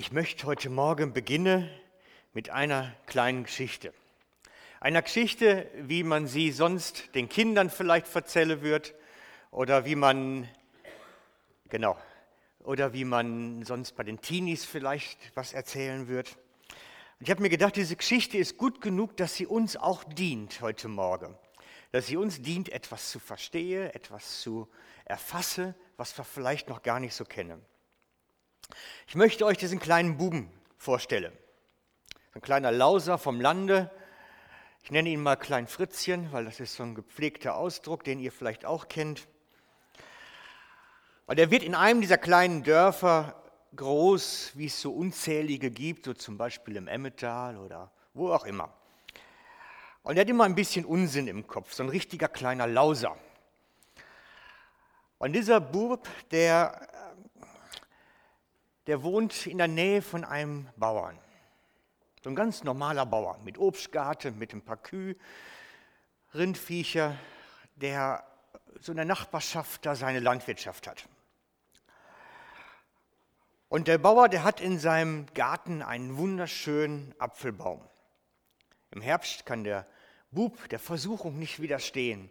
Ich möchte heute Morgen beginnen mit einer kleinen Geschichte. Einer Geschichte, wie man sie sonst den Kindern vielleicht erzählen wird oder wie man, genau, oder wie man sonst bei den Teenies vielleicht was erzählen wird. Und ich habe mir gedacht, diese Geschichte ist gut genug, dass sie uns auch dient heute Morgen. Dass sie uns dient, etwas zu verstehen, etwas zu erfassen, was wir vielleicht noch gar nicht so kennen. Ich möchte euch diesen kleinen Buben vorstellen. Ein kleiner Lauser vom Lande. Ich nenne ihn mal Klein Fritzchen, weil das ist so ein gepflegter Ausdruck, den ihr vielleicht auch kennt. Und er wird in einem dieser kleinen Dörfer groß, wie es so unzählige gibt, so zum Beispiel im Emmetal oder wo auch immer. Und er hat immer ein bisschen Unsinn im Kopf, so ein richtiger kleiner Lauser. Und dieser Bub, der der wohnt in der Nähe von einem Bauern. So ein ganz normaler Bauer mit Obstgarten, mit ein paar Kühe, Rindviecher, der so in der Nachbarschaft da seine Landwirtschaft hat. Und der Bauer, der hat in seinem Garten einen wunderschönen Apfelbaum. Im Herbst kann der Bub der Versuchung nicht widerstehen.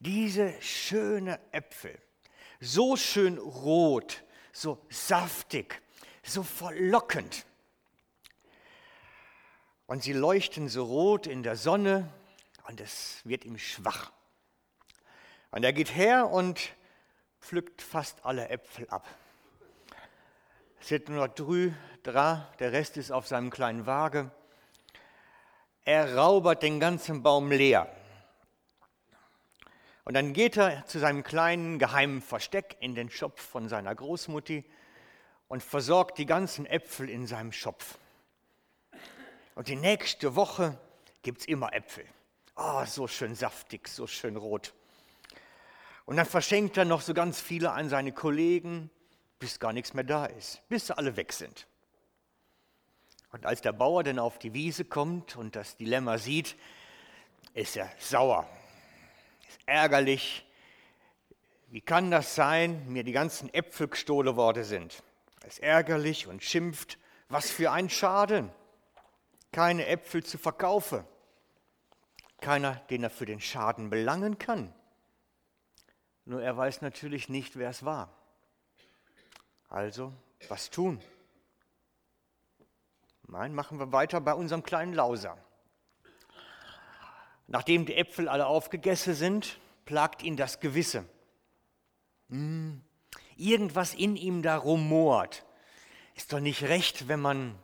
Diese schöne Äpfel, so schön rot, so saftig, so verlockend. Und sie leuchten so rot in der Sonne und es wird ihm schwach. Und er geht her und pflückt fast alle Äpfel ab. Es sind nur drü, dra, der Rest ist auf seinem kleinen Waage. Er raubert den ganzen Baum leer. Und dann geht er zu seinem kleinen geheimen Versteck in den Schopf von seiner Großmutti und versorgt die ganzen Äpfel in seinem Schopf. Und die nächste Woche gibt es immer Äpfel. Oh, so schön saftig, so schön rot. Und dann verschenkt er noch so ganz viele an seine Kollegen, bis gar nichts mehr da ist, bis sie alle weg sind. Und als der Bauer dann auf die Wiese kommt und das Dilemma sieht, ist er sauer, ist ärgerlich. Wie kann das sein, mir die ganzen Äpfel gestohlen worden sind? Er ist ärgerlich und schimpft, was für ein Schaden. Keine Äpfel zu verkaufen. Keiner, den er für den Schaden belangen kann. Nur er weiß natürlich nicht, wer es war. Also, was tun? Nein, machen wir weiter bei unserem kleinen Lauser. Nachdem die Äpfel alle aufgegessen sind, plagt ihn das Gewisse. Hm, irgendwas in ihm da rumort. Ist doch nicht recht, wenn man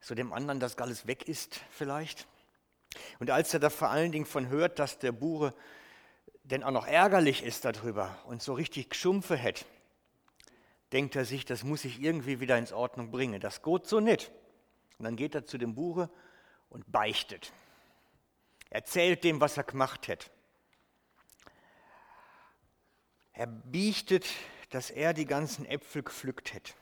so dem anderen das alles weg ist vielleicht. Und als er da vor allen Dingen von hört, dass der Bure denn auch noch ärgerlich ist darüber und so richtig geschumpfe hätte, denkt er sich, das muss ich irgendwie wieder ins Ordnung bringen. Das geht so nicht. Und dann geht er zu dem Bure und beichtet. Erzählt dem, was er gemacht hat. Er beichtet dass er die ganzen Äpfel gepflückt hätte.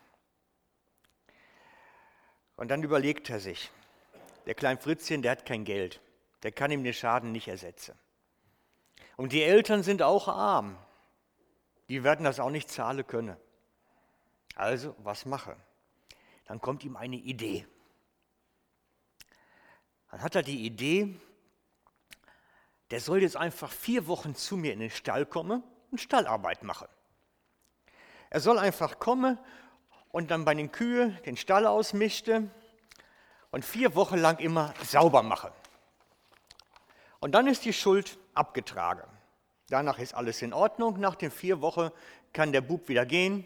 Und dann überlegt er sich, der kleine Fritzchen, der hat kein Geld, der kann ihm den Schaden nicht ersetzen. Und die Eltern sind auch arm, die werden das auch nicht zahlen können. Also, was mache? Dann kommt ihm eine Idee. Dann hat er die Idee, der soll jetzt einfach vier Wochen zu mir in den Stall kommen und Stallarbeit machen. Er soll einfach kommen und dann bei den Kühen den Stall ausmischte und vier Wochen lang immer sauber machen. Und dann ist die Schuld abgetragen. Danach ist alles in Ordnung. Nach den vier Wochen kann der Bub wieder gehen.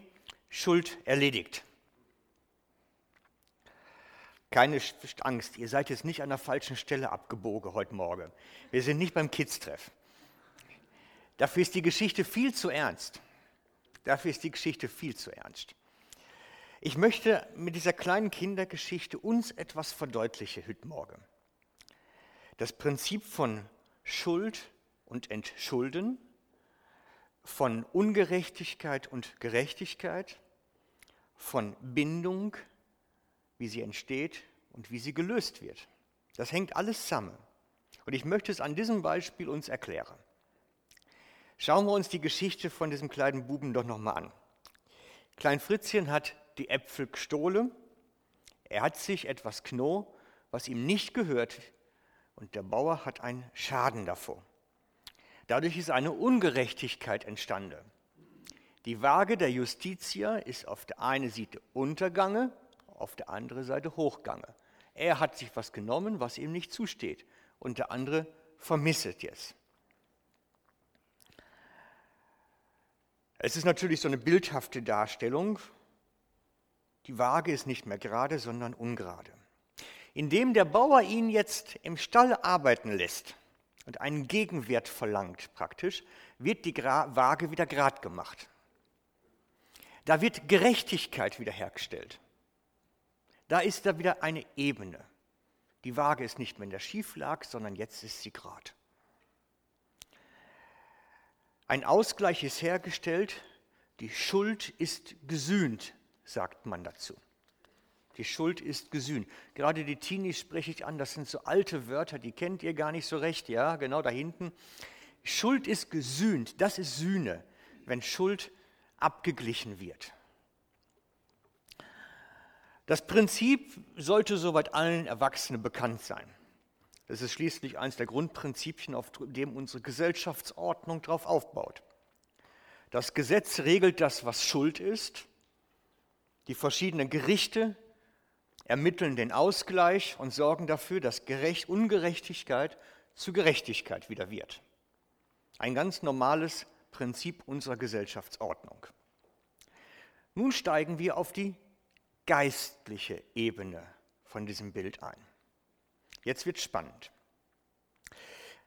Schuld erledigt. Keine Angst, ihr seid jetzt nicht an der falschen Stelle abgebogen heute Morgen. Wir sind nicht beim Kids-Treff. Dafür ist die Geschichte viel zu ernst. Dafür ist die Geschichte viel zu ernst. Ich möchte mit dieser kleinen Kindergeschichte uns etwas verdeutlichen heute Morgen. Das Prinzip von Schuld und Entschulden, von Ungerechtigkeit und Gerechtigkeit, von Bindung, wie sie entsteht und wie sie gelöst wird. Das hängt alles zusammen. Und ich möchte es an diesem Beispiel uns erklären. Schauen wir uns die Geschichte von diesem kleinen Buben doch nochmal an. Klein Fritzchen hat die Äpfel gestohlen, Er hat sich etwas Kno, was ihm nicht gehört, und der Bauer hat einen Schaden davor. Dadurch ist eine Ungerechtigkeit entstanden. Die Waage der Justitia ist auf der einen Seite Untergange, auf der anderen Seite Hochgange. Er hat sich was genommen, was ihm nicht zusteht, und der andere vermisset jetzt. Es ist natürlich so eine bildhafte Darstellung. Die Waage ist nicht mehr gerade, sondern ungerade. Indem der Bauer ihn jetzt im Stall arbeiten lässt und einen Gegenwert verlangt praktisch, wird die Waage wieder grad gemacht. Da wird Gerechtigkeit wiederhergestellt. Da ist da wieder eine Ebene. Die Waage ist nicht mehr in der Schieflage, sondern jetzt ist sie grad. Ein Ausgleich ist hergestellt, die Schuld ist gesühnt, sagt man dazu. Die Schuld ist gesühnt. Gerade die Teenies spreche ich an, das sind so alte Wörter, die kennt ihr gar nicht so recht, ja, genau da hinten. Schuld ist gesühnt, das ist Sühne, wenn Schuld abgeglichen wird. Das Prinzip sollte soweit allen Erwachsenen bekannt sein. Das ist schließlich eines der Grundprinzipien, auf dem unsere Gesellschaftsordnung darauf aufbaut. Das Gesetz regelt das, was Schuld ist. Die verschiedenen Gerichte ermitteln den Ausgleich und sorgen dafür, dass Gerecht, Ungerechtigkeit zu Gerechtigkeit wieder wird. Ein ganz normales Prinzip unserer Gesellschaftsordnung. Nun steigen wir auf die geistliche Ebene von diesem Bild ein. Jetzt wird spannend.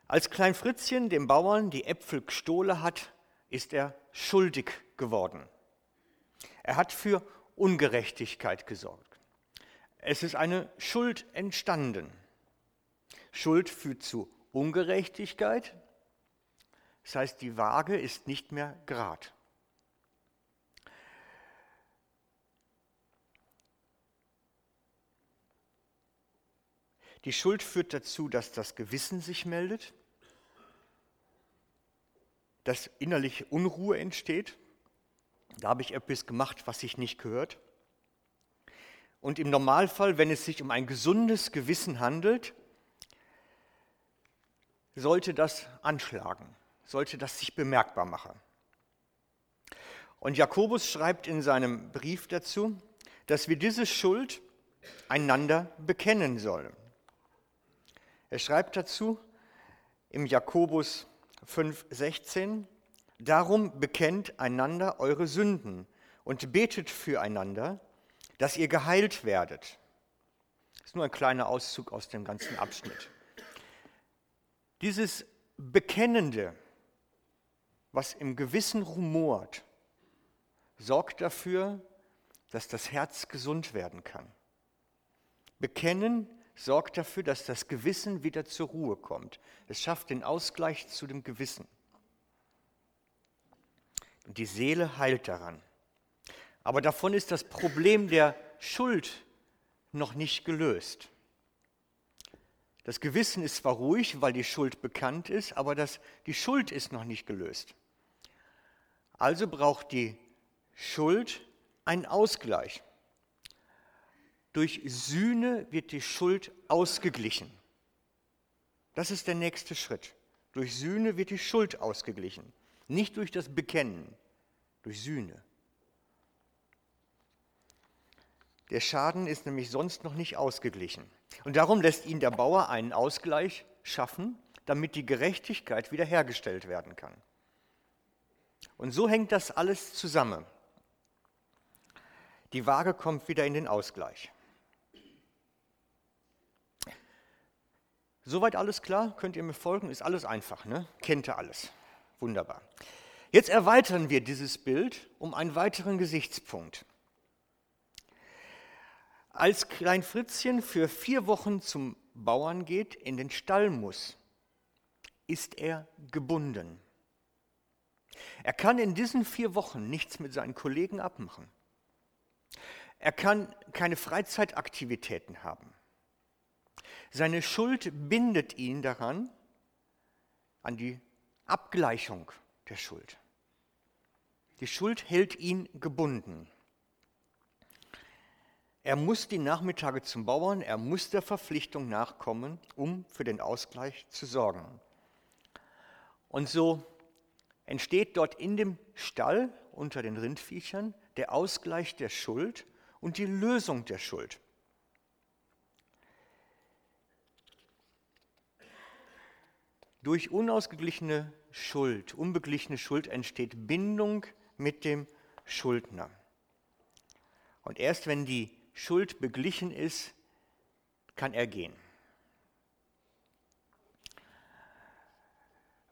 Als Klein Fritzchen dem Bauern die Äpfel gestohlen hat, ist er schuldig geworden. Er hat für Ungerechtigkeit gesorgt. Es ist eine Schuld entstanden. Schuld führt zu Ungerechtigkeit. Das heißt, die Waage ist nicht mehr gerad. Die Schuld führt dazu, dass das Gewissen sich meldet, dass innerliche Unruhe entsteht. Da habe ich etwas gemacht, was sich nicht gehört. Und im Normalfall, wenn es sich um ein gesundes Gewissen handelt, sollte das anschlagen, sollte das sich bemerkbar machen. Und Jakobus schreibt in seinem Brief dazu, dass wir diese Schuld einander bekennen sollen. Er schreibt dazu im Jakobus 5,16, darum bekennt einander eure Sünden und betet füreinander, dass ihr geheilt werdet. Das ist nur ein kleiner Auszug aus dem ganzen Abschnitt. Dieses Bekennende, was im Gewissen rumort, sorgt dafür, dass das Herz gesund werden kann. Bekennen sorgt dafür, dass das Gewissen wieder zur Ruhe kommt. Es schafft den Ausgleich zu dem Gewissen. Und die Seele heilt daran. Aber davon ist das Problem der Schuld noch nicht gelöst. Das Gewissen ist zwar ruhig, weil die Schuld bekannt ist, aber das, die Schuld ist noch nicht gelöst. Also braucht die Schuld einen Ausgleich. Durch Sühne wird die Schuld ausgeglichen. Das ist der nächste Schritt. Durch Sühne wird die Schuld ausgeglichen. Nicht durch das Bekennen, durch Sühne. Der Schaden ist nämlich sonst noch nicht ausgeglichen. Und darum lässt ihn der Bauer einen Ausgleich schaffen, damit die Gerechtigkeit wiederhergestellt werden kann. Und so hängt das alles zusammen. Die Waage kommt wieder in den Ausgleich. Soweit alles klar? Könnt ihr mir folgen? Ist alles einfach, ne? Kennt ihr alles. Wunderbar. Jetzt erweitern wir dieses Bild um einen weiteren Gesichtspunkt. Als Klein Fritzchen für vier Wochen zum Bauern geht, in den Stall muss, ist er gebunden. Er kann in diesen vier Wochen nichts mit seinen Kollegen abmachen. Er kann keine Freizeitaktivitäten haben. Seine Schuld bindet ihn daran, an die Abgleichung der Schuld. Die Schuld hält ihn gebunden. Er muss die Nachmittage zum Bauern, er muss der Verpflichtung nachkommen, um für den Ausgleich zu sorgen. Und so entsteht dort in dem Stall unter den Rindviechern der Ausgleich der Schuld und die Lösung der Schuld. Durch unausgeglichene Schuld, unbeglichene Schuld entsteht Bindung mit dem Schuldner. Und erst wenn die Schuld beglichen ist, kann er gehen.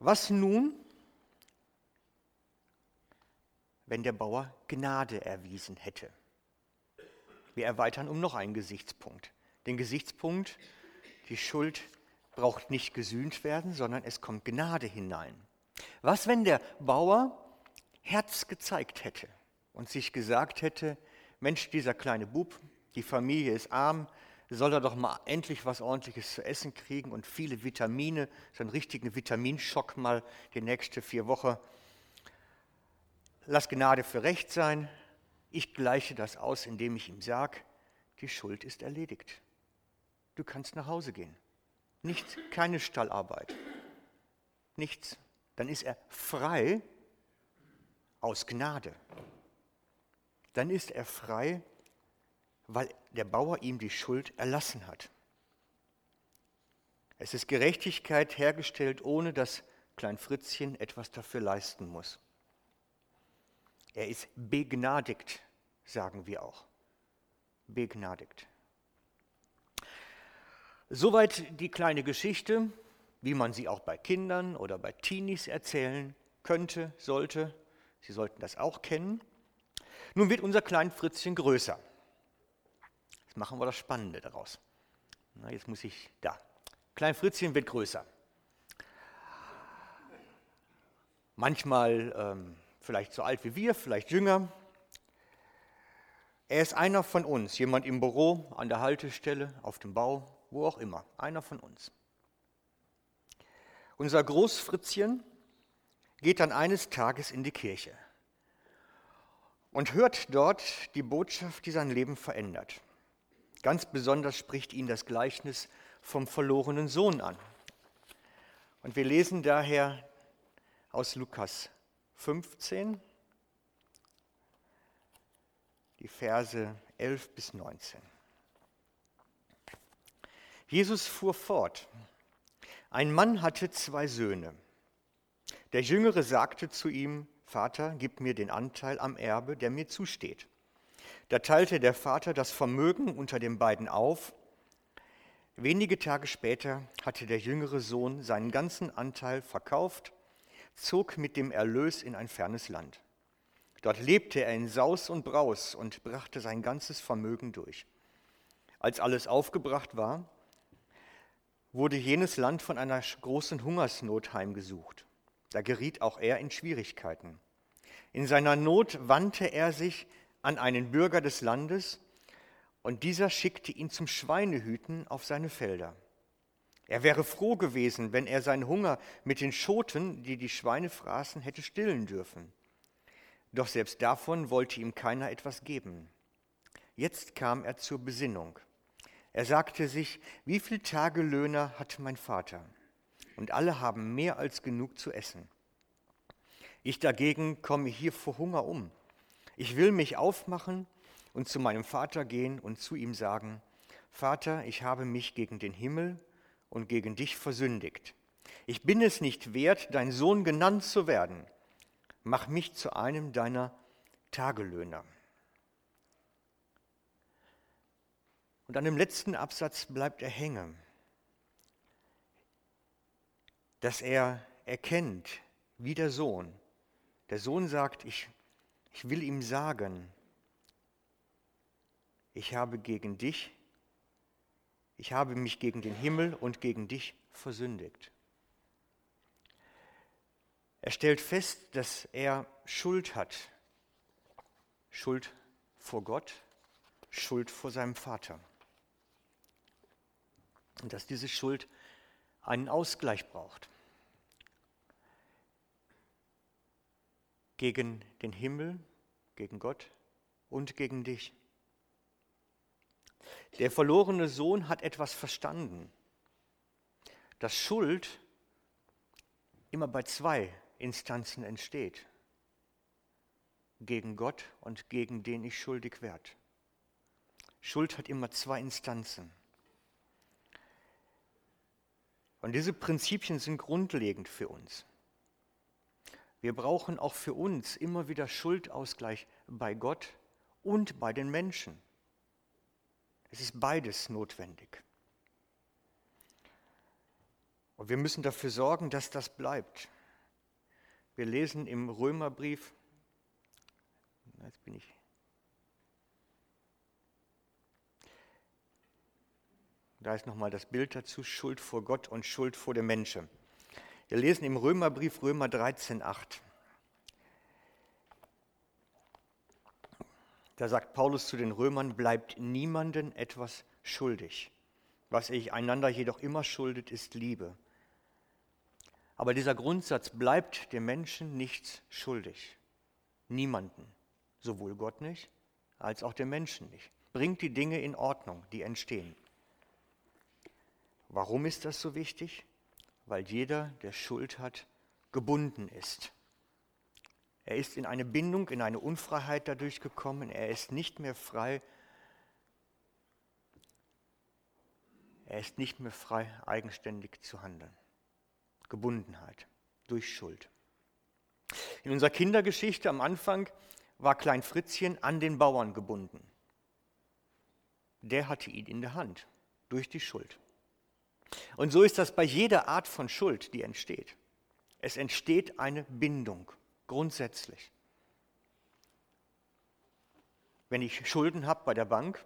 Was nun, wenn der Bauer Gnade erwiesen hätte? Wir erweitern um noch einen Gesichtspunkt. Den Gesichtspunkt, die Schuld braucht nicht gesühnt werden, sondern es kommt Gnade hinein. Was, wenn der Bauer Herz gezeigt hätte und sich gesagt hätte, Mensch, dieser kleine Bub, die Familie ist arm, soll er doch mal endlich was Ordentliches zu essen kriegen und viele Vitamine, so einen richtigen Vitaminschock mal die nächste vier Wochen. Lass Gnade für Recht sein. Ich gleiche das aus, indem ich ihm sage, die Schuld ist erledigt. Du kannst nach Hause gehen. Nichts, keine Stallarbeit. Nichts. Dann ist er frei aus Gnade. Dann ist er frei, weil der Bauer ihm die Schuld erlassen hat. Es ist Gerechtigkeit hergestellt, ohne dass Klein Fritzchen etwas dafür leisten muss. Er ist begnadigt, sagen wir auch. Begnadigt. Soweit die kleine Geschichte, wie man sie auch bei Kindern oder bei Teenies erzählen könnte, sollte. Sie sollten das auch kennen. Nun wird unser kleines Fritzchen größer. Jetzt machen wir das Spannende daraus. Na, jetzt muss ich da. Klein Fritzchen wird größer. Manchmal ähm, vielleicht so alt wie wir, vielleicht jünger. Er ist einer von uns, jemand im Büro, an der Haltestelle, auf dem Bau, wo auch immer, einer von uns. Unser Großfritzchen geht dann eines Tages in die Kirche und hört dort die Botschaft, die sein Leben verändert. Ganz besonders spricht ihn das Gleichnis vom verlorenen Sohn an. Und wir lesen daher aus Lukas 15, die Verse 11 bis 19. Jesus fuhr fort. Ein Mann hatte zwei Söhne. Der Jüngere sagte zu ihm, Vater, gib mir den Anteil am Erbe, der mir zusteht. Da teilte der Vater das Vermögen unter den beiden auf. Wenige Tage später hatte der jüngere Sohn seinen ganzen Anteil verkauft, zog mit dem Erlös in ein fernes Land. Dort lebte er in Saus und Braus und brachte sein ganzes Vermögen durch. Als alles aufgebracht war, wurde jenes Land von einer großen Hungersnot heimgesucht. Da geriet auch er in Schwierigkeiten. In seiner Not wandte er sich an einen Bürger des Landes und dieser schickte ihn zum Schweinehüten auf seine Felder. Er wäre froh gewesen, wenn er seinen Hunger mit den Schoten, die die Schweine fraßen, hätte stillen dürfen. Doch selbst davon wollte ihm keiner etwas geben. Jetzt kam er zur Besinnung. Er sagte sich, wie viel Tagelöhner hat mein Vater? Und alle haben mehr als genug zu essen. Ich dagegen komme hier vor Hunger um. Ich will mich aufmachen und zu meinem Vater gehen und zu ihm sagen, Vater, ich habe mich gegen den Himmel und gegen dich versündigt. Ich bin es nicht wert, dein Sohn genannt zu werden. Mach mich zu einem deiner Tagelöhner. Und an dem letzten Absatz bleibt er hängen, dass er erkennt, wie der Sohn. Der Sohn sagt, ich, ich will ihm sagen, ich habe gegen dich, ich habe mich gegen den Himmel und gegen dich versündigt. Er stellt fest, dass er Schuld hat. Schuld vor Gott, Schuld vor seinem Vater und dass diese Schuld einen Ausgleich braucht. Gegen den Himmel, gegen Gott und gegen dich. Der verlorene Sohn hat etwas verstanden, dass Schuld immer bei zwei Instanzen entsteht. Gegen Gott und gegen den ich schuldig werde. Schuld hat immer zwei Instanzen. Und diese Prinzipien sind grundlegend für uns. Wir brauchen auch für uns immer wieder Schuldausgleich bei Gott und bei den Menschen. Es ist beides notwendig. Und wir müssen dafür sorgen, dass das bleibt. Wir lesen im Römerbrief, jetzt bin ich, da ist nochmal das Bild dazu, Schuld vor Gott und Schuld vor dem Menschen. Wir lesen im Römerbrief Römer 13, 8. Da sagt Paulus zu den Römern, bleibt niemanden etwas schuldig. Was ich einander jedoch immer schuldet, ist Liebe. Aber dieser Grundsatz bleibt dem Menschen nichts schuldig. Niemanden. Sowohl Gott nicht, als auch dem Menschen nicht. Bringt die Dinge in Ordnung, die entstehen. Warum ist das so wichtig? Weil jeder, der Schuld hat, gebunden ist. Er ist in eine Bindung, in eine Unfreiheit dadurch gekommen. Er ist nicht mehr frei. Er ist nicht mehr frei, eigenständig zu handeln. Gebundenheit durch Schuld. In unserer Kindergeschichte am Anfang war Klein Fritzchen an den Bauern gebunden. Der hatte ihn in der Hand durch die Schuld. Und so ist das bei jeder Art von Schuld, die entsteht. Es entsteht eine Bindung grundsätzlich. Wenn ich Schulden habe bei der Bank,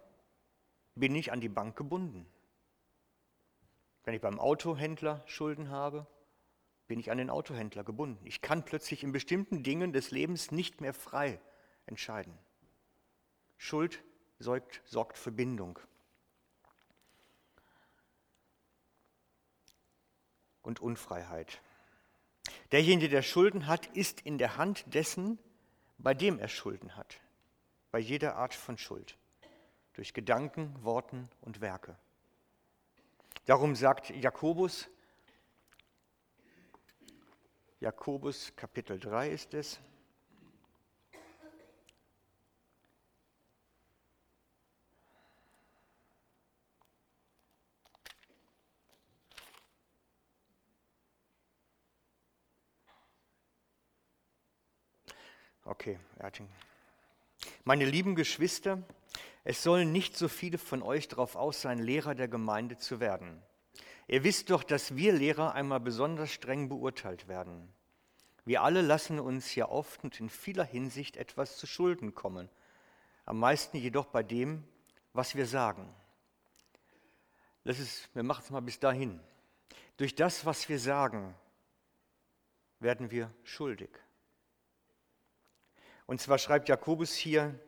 bin ich an die Bank gebunden. Wenn ich beim Autohändler Schulden habe, bin ich an den Autohändler gebunden. Ich kann plötzlich in bestimmten Dingen des Lebens nicht mehr frei entscheiden. Schuld sorgt, sorgt für Bindung. Und Unfreiheit. Derjenige, der Schulden hat, ist in der Hand dessen, bei dem er Schulden hat. Bei jeder Art von Schuld. Durch Gedanken, Worten und Werke. Darum sagt Jakobus, Jakobus Kapitel 3 ist es, Okay, Erting. Meine lieben Geschwister, es sollen nicht so viele von euch darauf aus sein, Lehrer der Gemeinde zu werden. Ihr wisst doch, dass wir Lehrer einmal besonders streng beurteilt werden. Wir alle lassen uns ja oft und in vieler Hinsicht etwas zu Schulden kommen, am meisten jedoch bei dem, was wir sagen. Das ist, wir machen es mal bis dahin. Durch das, was wir sagen, werden wir schuldig. Und zwar schreibt Jakobus hier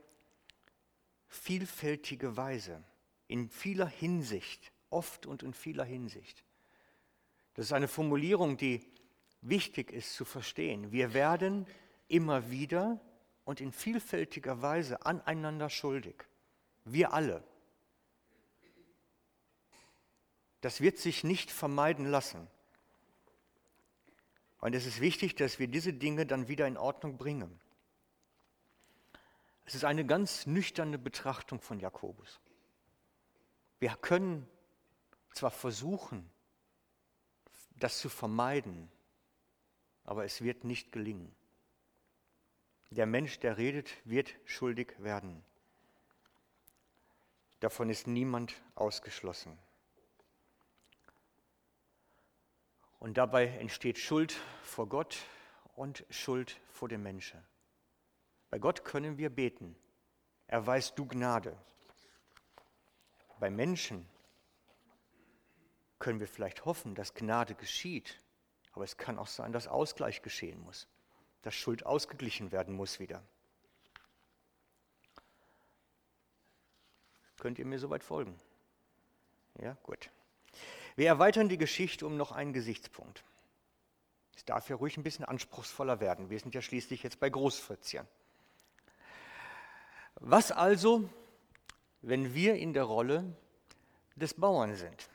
vielfältige Weise, in vieler Hinsicht, oft und in vieler Hinsicht. Das ist eine Formulierung, die wichtig ist zu verstehen. Wir werden immer wieder und in vielfältiger Weise aneinander schuldig. Wir alle. Das wird sich nicht vermeiden lassen. Und es ist wichtig, dass wir diese Dinge dann wieder in Ordnung bringen. Es ist eine ganz nüchterne Betrachtung von Jakobus. Wir können zwar versuchen, das zu vermeiden, aber es wird nicht gelingen. Der Mensch, der redet, wird schuldig werden. Davon ist niemand ausgeschlossen. Und dabei entsteht Schuld vor Gott und Schuld vor dem Menschen. Bei Gott können wir beten. Er weiß du Gnade. Bei Menschen können wir vielleicht hoffen, dass Gnade geschieht, aber es kann auch sein, dass Ausgleich geschehen muss, dass Schuld ausgeglichen werden muss wieder. Könnt ihr mir soweit folgen? Ja, gut. Wir erweitern die Geschichte um noch einen Gesichtspunkt. Es darf ja ruhig ein bisschen anspruchsvoller werden. Wir sind ja schließlich jetzt bei Großfritzchen. Was also, wenn wir in der Rolle des Bauern sind.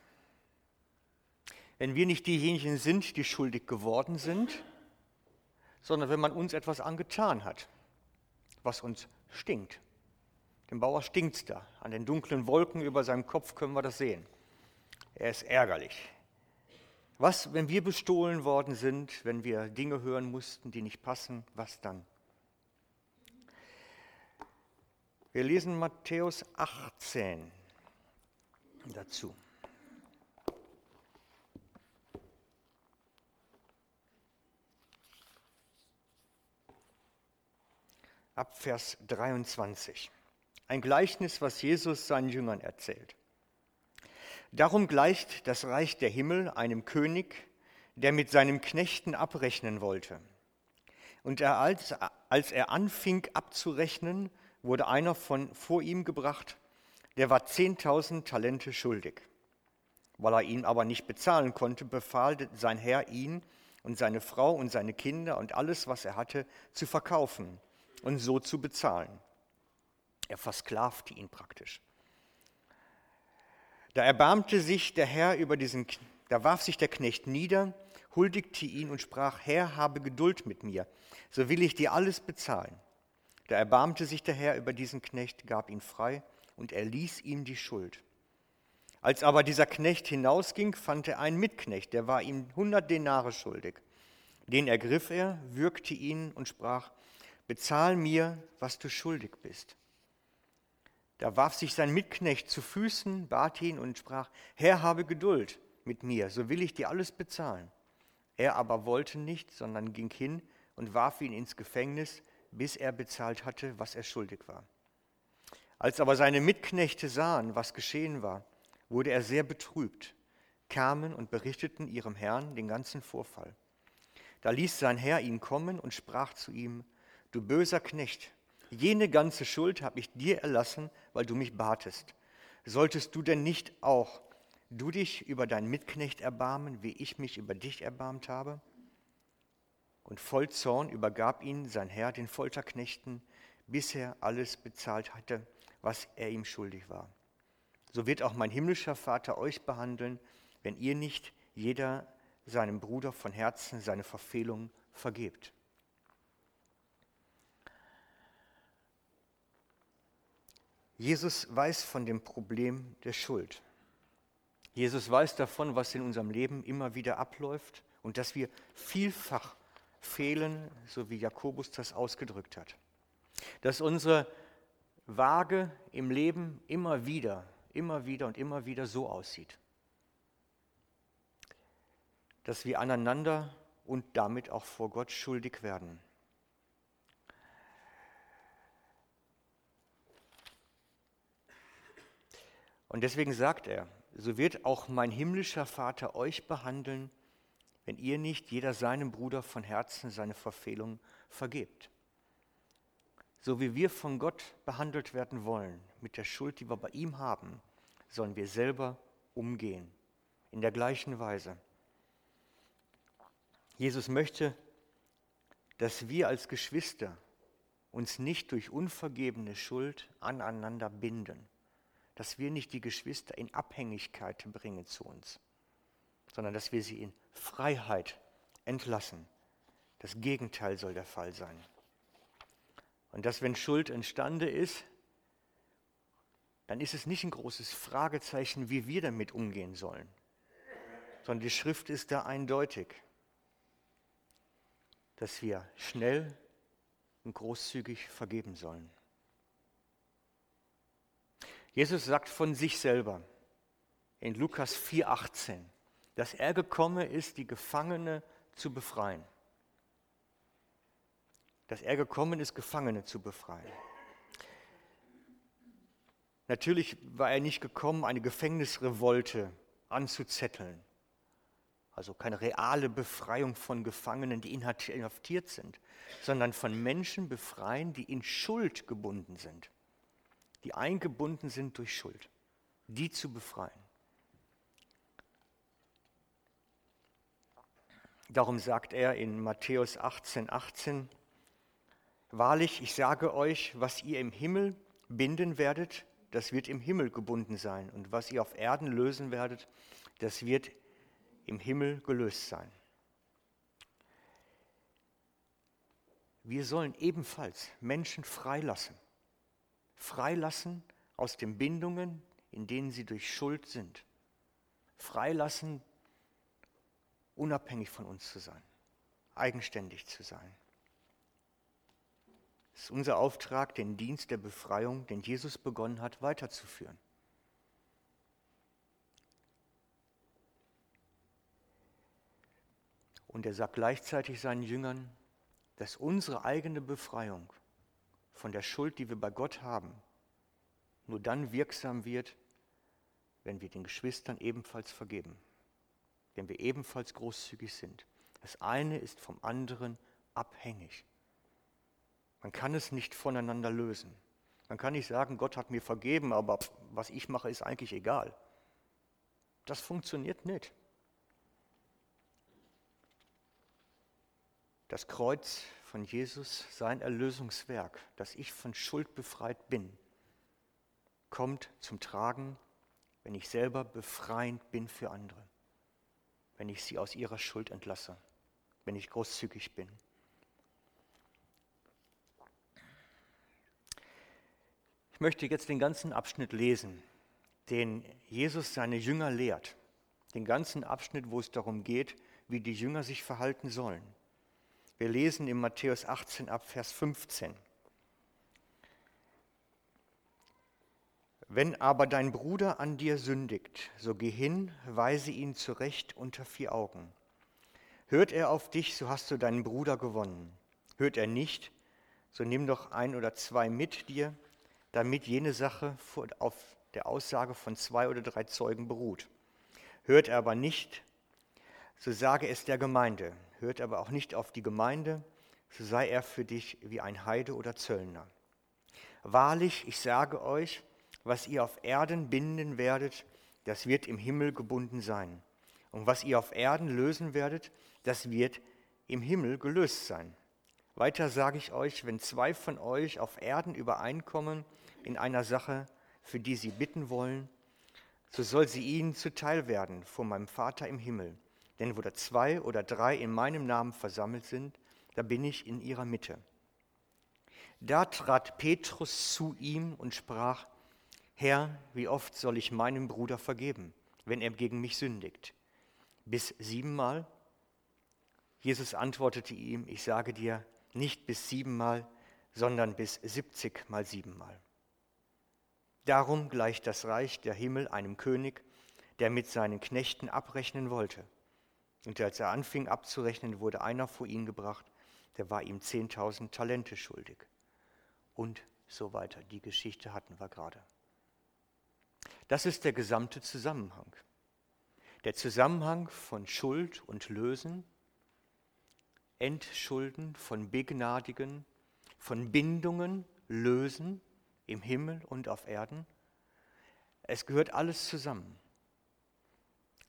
Wenn wir nicht diejenigen sind, die schuldig geworden sind, sondern wenn man uns etwas angetan hat, was uns stinkt. Dem Bauer stinkt es da. An den dunklen Wolken über seinem Kopf können wir das sehen. Er ist ärgerlich. Was, wenn wir bestohlen worden sind, wenn wir Dinge hören mussten, die nicht passen, was dann? Wir lesen Matthäus 18 dazu. Ab Vers 23. Ein Gleichnis, was Jesus seinen Jüngern erzählt. Darum gleicht das Reich der Himmel einem König, der mit seinem Knechten abrechnen wollte. Und er, als, als er anfing abzurechnen, wurde einer von vor ihm gebracht, der war 10.000 Talente schuldig. Weil er ihn aber nicht bezahlen konnte, befahl sein Herr ihn und seine Frau und seine Kinder und alles, was er hatte, zu verkaufen und so zu bezahlen. Er versklavte ihn praktisch. Da erbarmte sich der Herr über diesen, da warf sich der Knecht nieder, huldigte ihn und sprach, Herr, habe Geduld mit mir, so will ich dir alles bezahlen. Da erbarmte sich der Herr über diesen Knecht, gab ihn frei und er ließ ihm die Schuld. Als aber dieser Knecht hinausging, fand er einen Mitknecht, der war ihm hundert Denare schuldig. Den ergriff er, würgte ihn und sprach, bezahl mir, was du schuldig bist. Da warf sich sein Mitknecht zu Füßen, bat ihn und sprach, Herr, habe Geduld mit mir, so will ich dir alles bezahlen. Er aber wollte nicht, sondern ging hin und warf ihn ins Gefängnis, bis er bezahlt hatte, was er schuldig war. Als aber seine Mitknechte sahen, was geschehen war, wurde er sehr betrübt, kamen und berichteten ihrem Herrn den ganzen Vorfall. Da ließ sein Herr ihn kommen und sprach zu ihm, du böser Knecht, jene ganze Schuld habe ich dir erlassen, weil du mich batest. Solltest du denn nicht auch du dich über deinen Mitknecht erbarmen, wie ich mich über dich erbarmt habe? Und voll Zorn übergab ihn sein Herr den Folterknechten, bis er alles bezahlt hatte, was er ihm schuldig war. So wird auch mein himmlischer Vater euch behandeln, wenn ihr nicht jeder seinem Bruder von Herzen seine Verfehlung vergebt. Jesus weiß von dem Problem der Schuld. Jesus weiß davon, was in unserem Leben immer wieder abläuft und dass wir vielfach fehlen, so wie Jakobus das ausgedrückt hat. Dass unsere Waage im Leben immer wieder, immer wieder und immer wieder so aussieht. Dass wir aneinander und damit auch vor Gott schuldig werden. Und deswegen sagt er, so wird auch mein himmlischer Vater euch behandeln, wenn ihr nicht jeder seinem Bruder von Herzen seine Verfehlung vergebt. So wie wir von Gott behandelt werden wollen, mit der Schuld, die wir bei ihm haben, sollen wir selber umgehen. In der gleichen Weise. Jesus möchte, dass wir als Geschwister uns nicht durch unvergebene Schuld aneinander binden, dass wir nicht die Geschwister in Abhängigkeit bringen zu uns sondern dass wir sie in Freiheit entlassen. Das Gegenteil soll der Fall sein. Und dass, wenn Schuld entstanden ist, dann ist es nicht ein großes Fragezeichen, wie wir damit umgehen sollen, sondern die Schrift ist da eindeutig, dass wir schnell und großzügig vergeben sollen. Jesus sagt von sich selber in Lukas 4,18, dass er gekommen ist, die Gefangene zu befreien. Dass er gekommen ist, Gefangene zu befreien. Natürlich war er nicht gekommen, eine Gefängnisrevolte anzuzetteln. Also keine reale Befreiung von Gefangenen, die inhaftiert sind, sondern von Menschen befreien, die in Schuld gebunden sind, die eingebunden sind durch Schuld, die zu befreien. Darum sagt er in Matthäus 18, 18, Wahrlich, ich sage euch, was ihr im Himmel binden werdet, das wird im Himmel gebunden sein. Und was ihr auf Erden lösen werdet, das wird im Himmel gelöst sein. Wir sollen ebenfalls Menschen freilassen. Freilassen aus den Bindungen, in denen sie durch Schuld sind. Freilassen, unabhängig von uns zu sein, eigenständig zu sein. Es ist unser Auftrag, den Dienst der Befreiung, den Jesus begonnen hat, weiterzuführen. Und er sagt gleichzeitig seinen Jüngern, dass unsere eigene Befreiung von der Schuld, die wir bei Gott haben, nur dann wirksam wird, wenn wir den Geschwistern ebenfalls vergeben, wenn wir ebenfalls großzügig sind. Das eine ist vom anderen abhängig. Man kann es nicht voneinander lösen. Man kann nicht sagen, Gott hat mir vergeben, aber was ich mache, ist eigentlich egal. Das funktioniert nicht. Das Kreuz von Jesus, sein Erlösungswerk, dass ich von Schuld befreit bin, kommt zum Tragen, wenn ich selber befreiend bin für andere, wenn ich sie aus ihrer Schuld entlasse, wenn ich großzügig bin. Ich möchte jetzt den ganzen Abschnitt lesen, den Jesus seine Jünger lehrt. Den ganzen Abschnitt, wo es darum geht, wie die Jünger sich verhalten sollen. Wir lesen in Matthäus 18 ab Vers 15. Wenn aber dein Bruder an dir sündigt, so geh hin, weise ihn zurecht unter vier Augen. Hört er auf dich, so hast du deinen Bruder gewonnen. Hört er nicht, so nimm doch ein oder zwei mit dir, damit jene Sache auf der Aussage von zwei oder drei Zeugen beruht. Hört er aber nicht, so sage es der Gemeinde hört aber auch nicht auf die Gemeinde, so sei er für dich wie ein Heide oder Zöllner. Wahrlich, ich sage euch, was ihr auf Erden binden werdet, das wird im Himmel gebunden sein. Und was ihr auf Erden lösen werdet, das wird im Himmel gelöst sein. Weiter sage ich euch, wenn zwei von euch auf Erden übereinkommen in einer Sache, für die sie bitten wollen, so soll sie ihnen zuteil werden vor meinem Vater im Himmel. Denn wo da zwei oder drei in meinem Namen versammelt sind, da bin ich in ihrer Mitte. Da trat Petrus zu ihm und sprach, Herr, wie oft soll ich meinem Bruder vergeben, wenn er gegen mich sündigt? Bis siebenmal? Jesus antwortete ihm, ich sage dir, nicht bis siebenmal, sondern bis siebzigmal siebenmal. Darum gleicht das Reich der Himmel einem König, der mit seinen Knechten abrechnen wollte. Und als er anfing abzurechnen, wurde einer vor ihn gebracht, der war ihm 10.000 Talente schuldig. Und so weiter. Die Geschichte hatten wir gerade. Das ist der gesamte Zusammenhang. Der Zusammenhang von Schuld und Lösen, Entschulden, von Begnadigen, von Bindungen, Lösen im Himmel und auf Erden. Es gehört alles zusammen.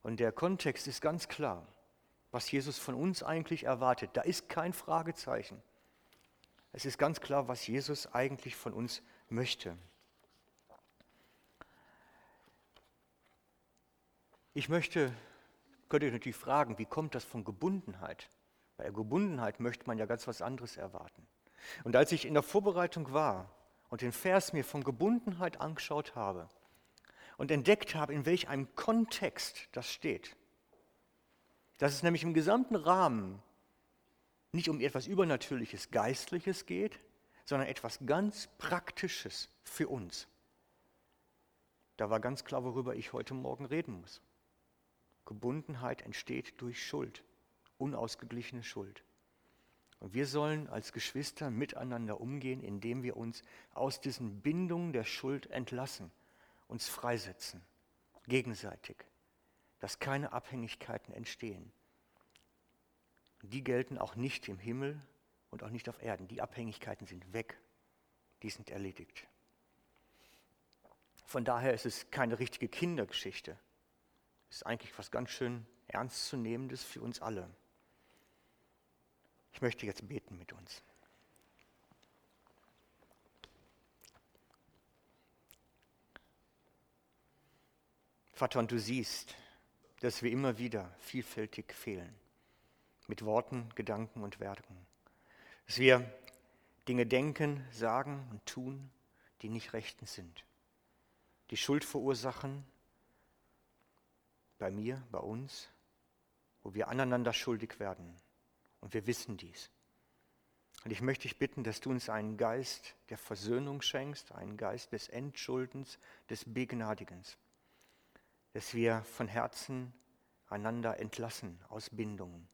Und der Kontext ist ganz klar was Jesus von uns eigentlich erwartet. Da ist kein Fragezeichen. Es ist ganz klar, was Jesus eigentlich von uns möchte. Ich möchte, könnt ihr natürlich fragen, wie kommt das von Gebundenheit? Bei der Gebundenheit möchte man ja ganz was anderes erwarten. Und als ich in der Vorbereitung war und den Vers mir von Gebundenheit angeschaut habe und entdeckt habe, in welch einem Kontext das steht, dass es nämlich im gesamten Rahmen nicht um etwas Übernatürliches, Geistliches geht, sondern etwas ganz Praktisches für uns. Da war ganz klar, worüber ich heute Morgen reden muss. Gebundenheit entsteht durch Schuld, unausgeglichene Schuld. Und wir sollen als Geschwister miteinander umgehen, indem wir uns aus diesen Bindungen der Schuld entlassen, uns freisetzen, gegenseitig dass keine Abhängigkeiten entstehen. Die gelten auch nicht im Himmel und auch nicht auf Erden. Die Abhängigkeiten sind weg, die sind erledigt. Von daher ist es keine richtige Kindergeschichte. Ist eigentlich was ganz schön Ernstzunehmendes für uns alle. Ich möchte jetzt beten mit uns. Vater, und du siehst, dass wir immer wieder vielfältig fehlen. Mit Worten, Gedanken und Werken. Dass wir Dinge denken, sagen und tun, die nicht rechtens sind. Die Schuld verursachen bei mir, bei uns, wo wir aneinander schuldig werden. Und wir wissen dies. Und ich möchte dich bitten, dass du uns einen Geist der Versöhnung schenkst, einen Geist des Entschuldens, des Begnadigens, dass wir von Herzen einander entlassen aus Bindungen,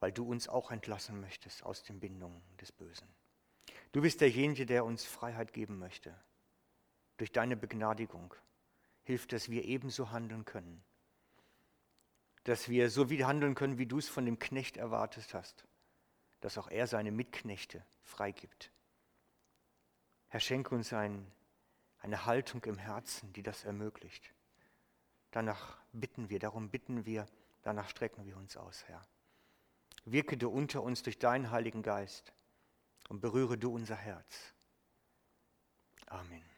weil du uns auch entlassen möchtest aus den Bindungen des Bösen. Du bist derjenige, der uns Freiheit geben möchte. Durch deine Begnadigung hilft, dass wir ebenso handeln können. Dass wir so wie handeln können, wie du es von dem Knecht erwartet hast dass auch er seine Mitknechte freigibt. Herr, schenke uns ein, eine Haltung im Herzen, die das ermöglicht. Danach bitten wir, darum bitten wir, danach strecken wir uns aus, Herr. Wirke du unter uns durch deinen Heiligen Geist und berühre du unser Herz. Amen.